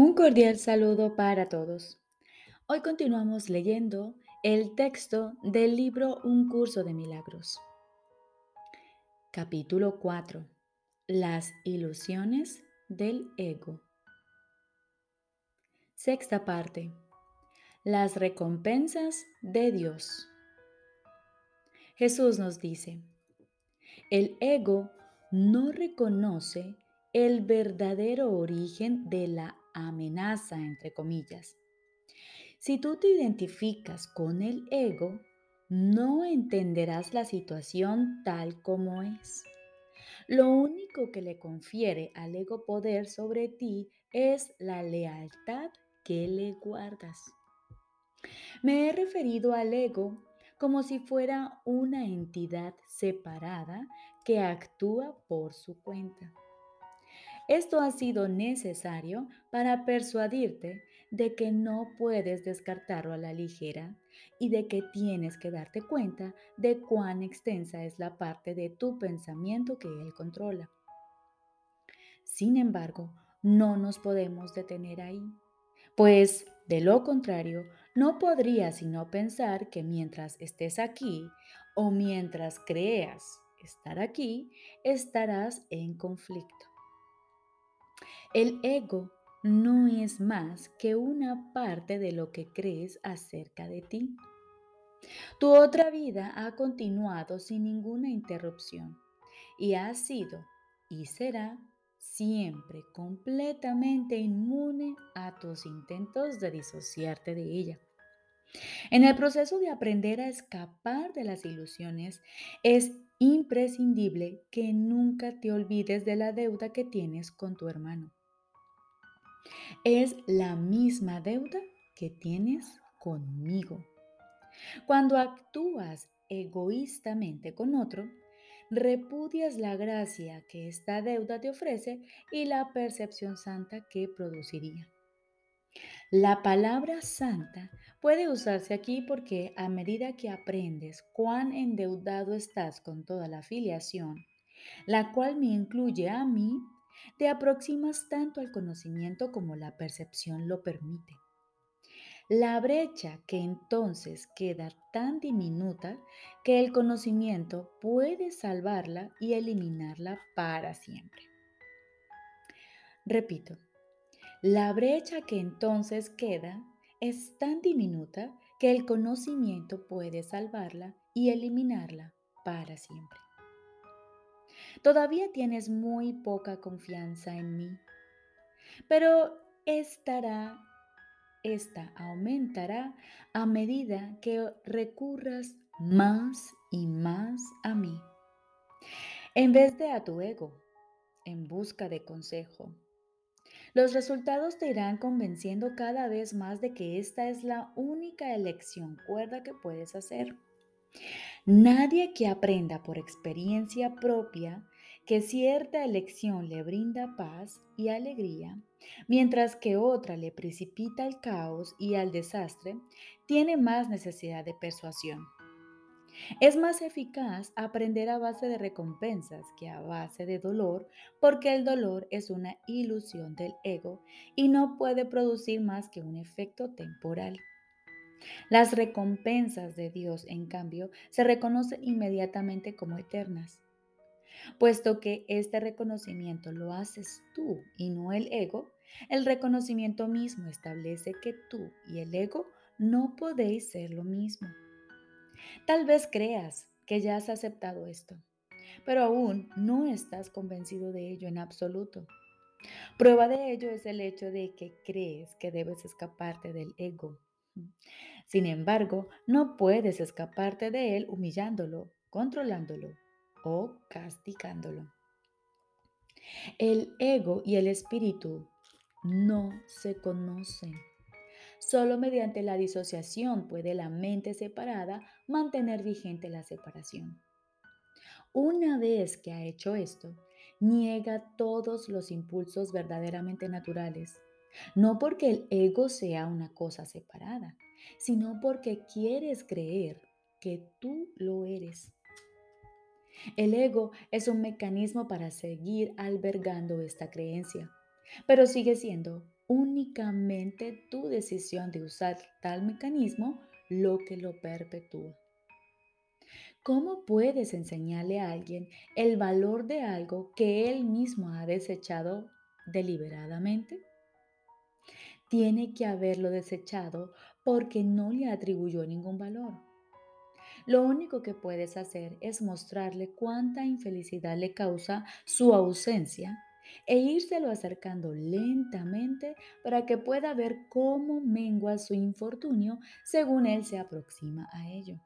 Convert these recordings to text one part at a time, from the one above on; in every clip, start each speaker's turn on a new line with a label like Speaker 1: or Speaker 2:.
Speaker 1: Un cordial saludo para todos. Hoy continuamos leyendo el texto del libro Un curso de milagros. Capítulo 4. Las ilusiones del ego. Sexta parte. Las recompensas de Dios. Jesús nos dice, el ego no reconoce el verdadero origen de la amenaza, entre comillas. Si tú te identificas con el ego, no entenderás la situación tal como es. Lo único que le confiere al ego poder sobre ti es la lealtad que le guardas. Me he referido al ego como si fuera una entidad separada que actúa por su cuenta. Esto ha sido necesario para persuadirte de que no puedes descartarlo a la ligera y de que tienes que darte cuenta de cuán extensa es la parte de tu pensamiento que él controla. Sin embargo, no nos podemos detener ahí, pues de lo contrario, no podrías sino pensar que mientras estés aquí o mientras creas estar aquí, estarás en conflicto. El ego no es más que una parte de lo que crees acerca de ti. Tu otra vida ha continuado sin ninguna interrupción y ha sido y será siempre completamente inmune a tus intentos de disociarte de ella. En el proceso de aprender a escapar de las ilusiones, es imprescindible que nunca te olvides de la deuda que tienes con tu hermano es la misma deuda que tienes conmigo. Cuando actúas egoístamente con otro, repudias la gracia que esta deuda te ofrece y la percepción santa que produciría. La palabra santa puede usarse aquí porque a medida que aprendes cuán endeudado estás con toda la filiación, la cual me incluye a mí, te aproximas tanto al conocimiento como la percepción lo permite. La brecha que entonces queda tan diminuta que el conocimiento puede salvarla y eliminarla para siempre. Repito, la brecha que entonces queda es tan diminuta que el conocimiento puede salvarla y eliminarla para siempre. Todavía tienes muy poca confianza en mí, pero estará, esta aumentará a medida que recurras más y más a mí, en vez de a tu ego, en busca de consejo. Los resultados te irán convenciendo cada vez más de que esta es la única elección cuerda que puedes hacer. Nadie que aprenda por experiencia propia que cierta elección le brinda paz y alegría, mientras que otra le precipita al caos y al desastre, tiene más necesidad de persuasión. Es más eficaz aprender a base de recompensas que a base de dolor, porque el dolor es una ilusión del ego y no puede producir más que un efecto temporal. Las recompensas de Dios, en cambio, se reconocen inmediatamente como eternas. Puesto que este reconocimiento lo haces tú y no el ego, el reconocimiento mismo establece que tú y el ego no podéis ser lo mismo. Tal vez creas que ya has aceptado esto, pero aún no estás convencido de ello en absoluto. Prueba de ello es el hecho de que crees que debes escaparte del ego. Sin embargo, no puedes escaparte de él humillándolo, controlándolo o castigándolo. El ego y el espíritu no se conocen. Solo mediante la disociación puede la mente separada mantener vigente la separación. Una vez que ha hecho esto, niega todos los impulsos verdaderamente naturales, no porque el ego sea una cosa separada, sino porque quieres creer que tú lo eres. El ego es un mecanismo para seguir albergando esta creencia, pero sigue siendo únicamente tu decisión de usar tal mecanismo lo que lo perpetúa. ¿Cómo puedes enseñarle a alguien el valor de algo que él mismo ha desechado deliberadamente? Tiene que haberlo desechado porque no le atribuyó ningún valor. Lo único que puedes hacer es mostrarle cuánta infelicidad le causa su ausencia e írselo acercando lentamente para que pueda ver cómo mengua su infortunio según él se aproxima a ello.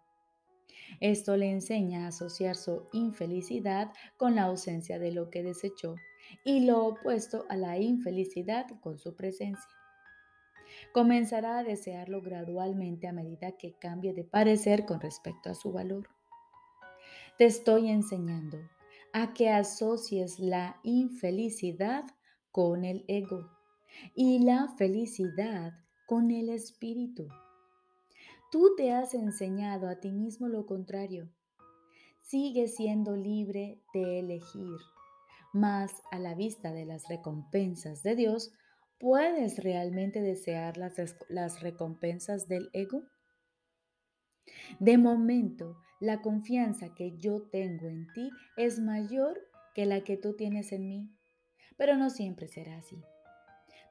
Speaker 1: Esto le enseña a asociar su infelicidad con la ausencia de lo que desechó y lo opuesto a la infelicidad con su presencia. Comenzará a desearlo gradualmente a medida que cambie de parecer con respecto a su valor. Te estoy enseñando a que asocies la infelicidad con el ego y la felicidad con el espíritu. Tú te has enseñado a ti mismo lo contrario. Sigue siendo libre de elegir, mas a la vista de las recompensas de Dios, ¿puedes realmente desear las, las recompensas del ego? De momento, la confianza que yo tengo en ti es mayor que la que tú tienes en mí, pero no siempre será así.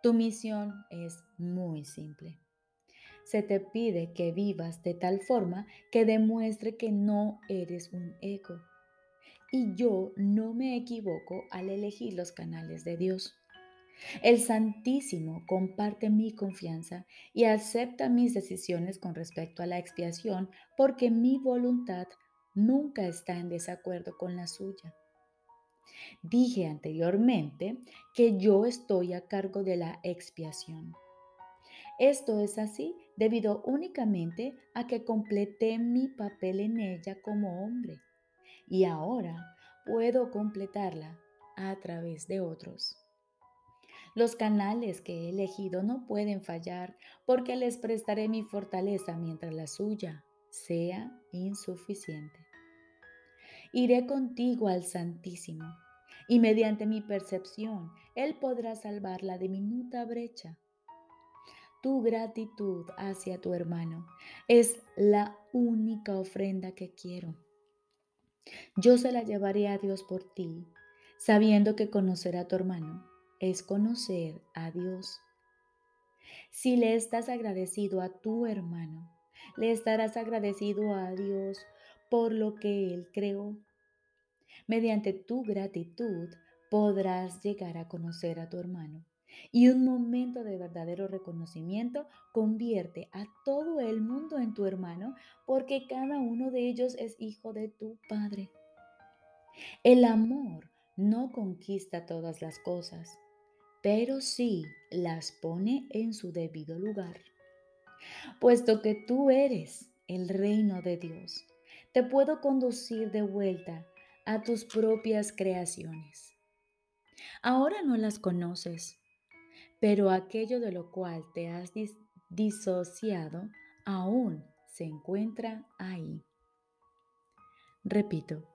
Speaker 1: Tu misión es muy simple se te pide que vivas de tal forma que demuestre que no eres un ego. Y yo no me equivoco al elegir los canales de Dios. El Santísimo comparte mi confianza y acepta mis decisiones con respecto a la expiación porque mi voluntad nunca está en desacuerdo con la suya. Dije anteriormente que yo estoy a cargo de la expiación. Esto es así debido únicamente a que completé mi papel en ella como hombre y ahora puedo completarla a través de otros. Los canales que he elegido no pueden fallar porque les prestaré mi fortaleza mientras la suya sea insuficiente. Iré contigo al Santísimo y mediante mi percepción Él podrá salvar la diminuta brecha tu gratitud hacia tu hermano es la única ofrenda que quiero. Yo se la llevaré a Dios por ti, sabiendo que conocer a tu hermano es conocer a Dios. Si le estás agradecido a tu hermano, le estarás agradecido a Dios por lo que Él creó. Mediante tu gratitud podrás llegar a conocer a tu hermano y un momento de verdadero reconocimiento convierte a todo el mundo en tu hermano porque cada uno de ellos es hijo de tu Padre. El amor no conquista todas las cosas, pero sí las pone en su debido lugar. Puesto que tú eres el reino de Dios, te puedo conducir de vuelta a tus propias creaciones. Ahora no las conoces, pero aquello de lo cual te has disociado aún se encuentra ahí. Repito,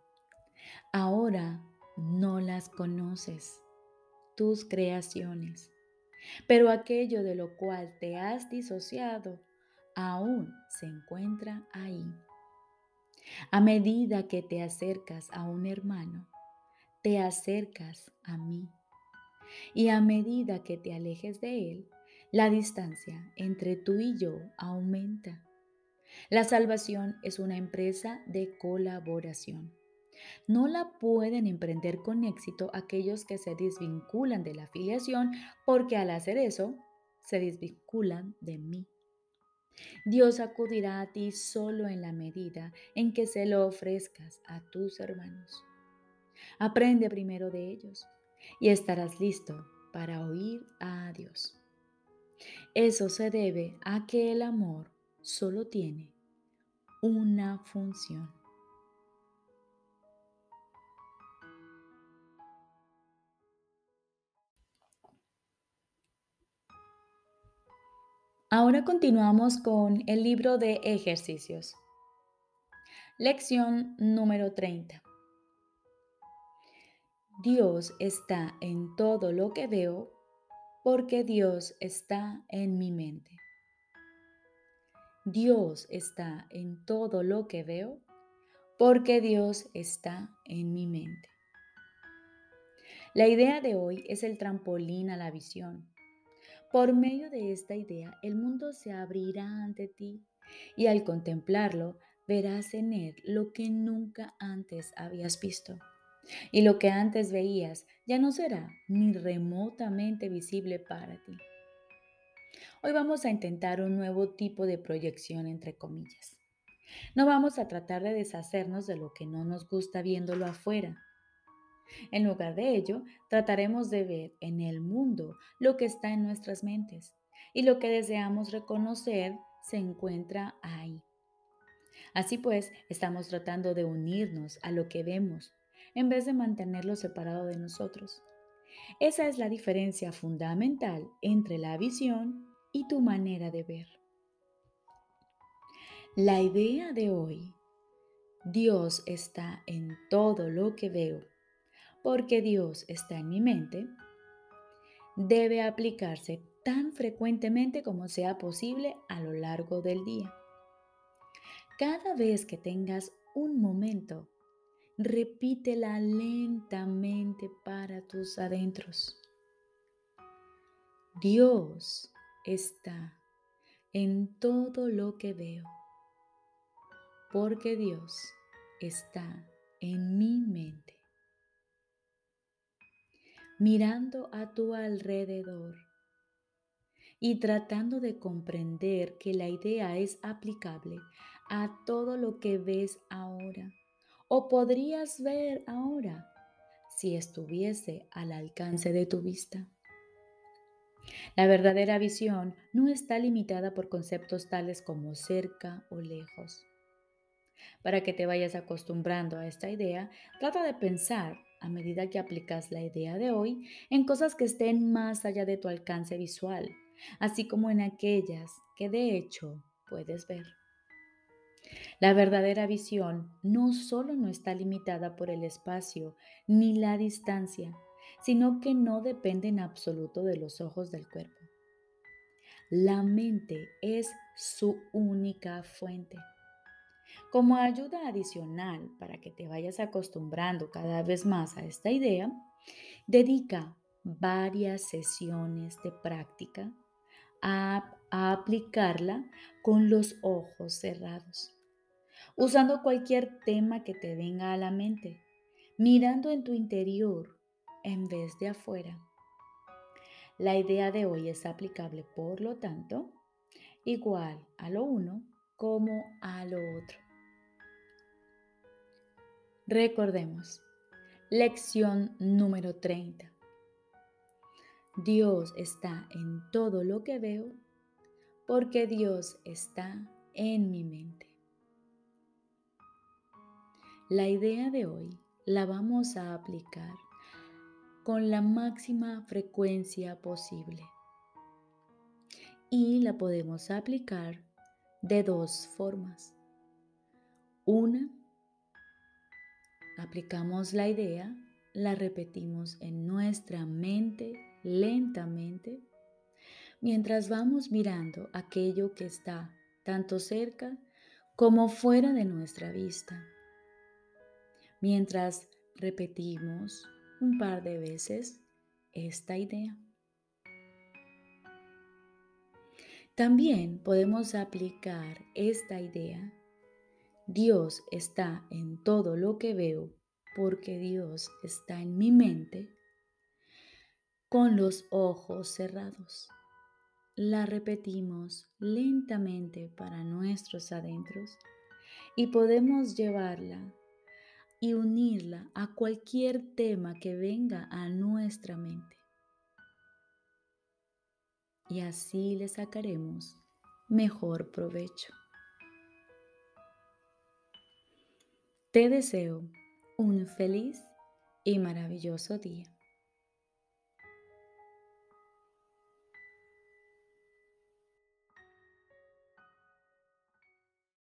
Speaker 1: ahora no las conoces, tus creaciones, pero aquello de lo cual te has disociado aún se encuentra ahí. A medida que te acercas a un hermano, te acercas a mí. Y a medida que te alejes de Él, la distancia entre tú y yo aumenta. La salvación es una empresa de colaboración. No la pueden emprender con éxito aquellos que se desvinculan de la afiliación porque al hacer eso se desvinculan de mí. Dios acudirá a ti solo en la medida en que se lo ofrezcas a tus hermanos. Aprende primero de ellos y estarás listo para oír a Dios. Eso se debe a que el amor solo tiene una función. Ahora continuamos con el libro de ejercicios. Lección número 30. Dios está en todo lo que veo, porque Dios está en mi mente. Dios está en todo lo que veo, porque Dios está en mi mente. La idea de hoy es el trampolín a la visión. Por medio de esta idea, el mundo se abrirá ante ti y al contemplarlo verás en él lo que nunca antes habías visto. Y lo que antes veías ya no será ni remotamente visible para ti. Hoy vamos a intentar un nuevo tipo de proyección entre comillas. No vamos a tratar de deshacernos de lo que no nos gusta viéndolo afuera. En lugar de ello, trataremos de ver en el mundo lo que está en nuestras mentes y lo que deseamos reconocer se encuentra ahí. Así pues, estamos tratando de unirnos a lo que vemos en vez de mantenerlo separado de nosotros. Esa es la diferencia fundamental entre la visión y tu manera de ver. La idea de hoy, Dios está en todo lo que veo, porque Dios está en mi mente, debe aplicarse tan frecuentemente como sea posible a lo largo del día. Cada vez que tengas un momento, repítela lentamente para tus adentros. Dios está en todo lo que veo, porque Dios está en mi mente. Mirando a tu alrededor y tratando de comprender que la idea es aplicable a todo lo que ves ahora o podrías ver ahora si estuviese al alcance de tu vista. La verdadera visión no está limitada por conceptos tales como cerca o lejos. Para que te vayas acostumbrando a esta idea, trata de pensar, a medida que aplicas la idea de hoy, en cosas que estén más allá de tu alcance visual, así como en aquellas que de hecho puedes ver. La verdadera visión no solo no está limitada por el espacio ni la distancia, sino que no depende en absoluto de los ojos del cuerpo. La mente es su única fuente. Como ayuda adicional para que te vayas acostumbrando cada vez más a esta idea, dedica varias sesiones de práctica a, aplicarla con los ojos cerrados usando cualquier tema que te venga a la mente, mirando en tu interior en vez de afuera. La idea de hoy es aplicable, por lo tanto, igual a lo uno como a lo otro. Recordemos, lección número 30. Dios está en todo lo que veo porque Dios está en mi mente. La idea de hoy la vamos a aplicar con la máxima frecuencia posible. Y la podemos aplicar de dos formas. Una, aplicamos la idea, la repetimos en nuestra mente lentamente mientras vamos mirando aquello que está tanto cerca como fuera de nuestra vista mientras repetimos un par de veces esta idea. También podemos aplicar esta idea. Dios está en todo lo que veo porque Dios está en mi mente con los ojos cerrados. La repetimos lentamente para nuestros adentros y podemos llevarla y unirla a cualquier tema que venga a nuestra mente. Y así le sacaremos mejor provecho. Te deseo un feliz y maravilloso día.